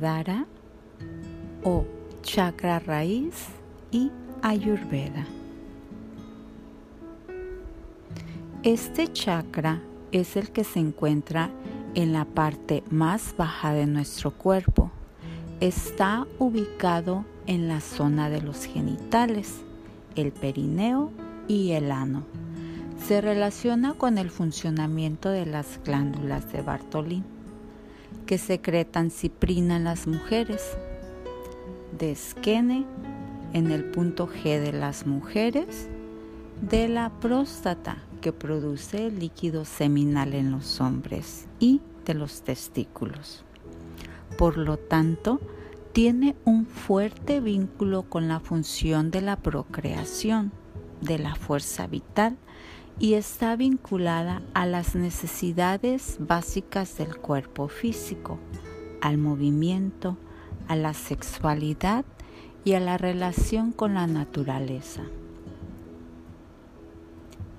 Muladhara o chakra raíz y ayurveda. Este chakra es el que se encuentra en la parte más baja de nuestro cuerpo. Está ubicado en la zona de los genitales, el perineo y el ano. Se relaciona con el funcionamiento de las glándulas de Bartolín, que secretan ciprina en las mujeres, de esquene en el punto G de las mujeres, de la próstata que produce el líquido seminal en los hombres y de los testículos. Por lo tanto, tiene un fuerte vínculo con la función de la procreación, de la fuerza vital y está vinculada a las necesidades básicas del cuerpo físico, al movimiento, a la sexualidad y a la relación con la naturaleza.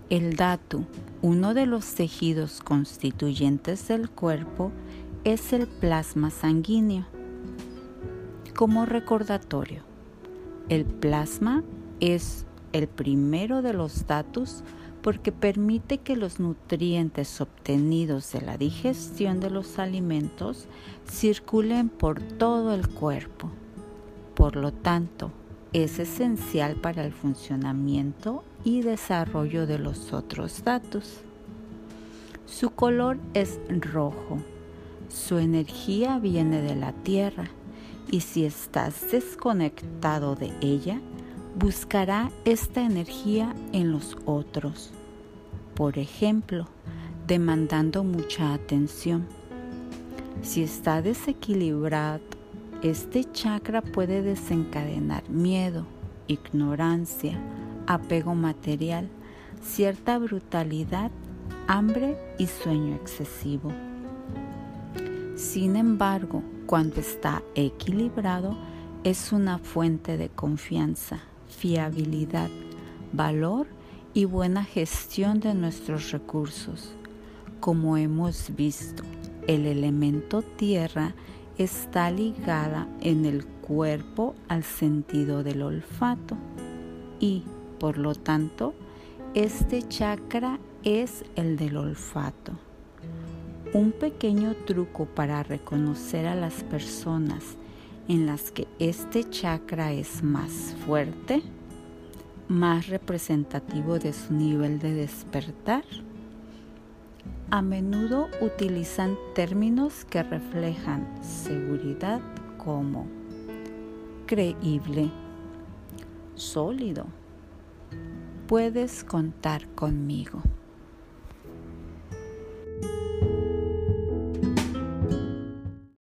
El datu, uno de los tejidos constituyentes del cuerpo, es el plasma sanguíneo. Como recordatorio, el plasma es el primero de los datos porque permite que los nutrientes obtenidos de la digestión de los alimentos circulen por todo el cuerpo. Por lo tanto, es esencial para el funcionamiento y desarrollo de los otros datos. Su color es rojo. Su energía viene de la tierra y si estás desconectado de ella, buscará esta energía en los otros. Por ejemplo, demandando mucha atención. Si está desequilibrado, este chakra puede desencadenar miedo, ignorancia, apego material, cierta brutalidad, hambre y sueño excesivo. Sin embargo, cuando está equilibrado, es una fuente de confianza, fiabilidad, valor y buena gestión de nuestros recursos. Como hemos visto, el elemento tierra está ligada en el cuerpo al sentido del olfato y, por lo tanto, este chakra es el del olfato. Un pequeño truco para reconocer a las personas en las que este chakra es más fuerte, más representativo de su nivel de despertar, a menudo utilizan términos que reflejan seguridad como creíble, sólido. Puedes contar conmigo.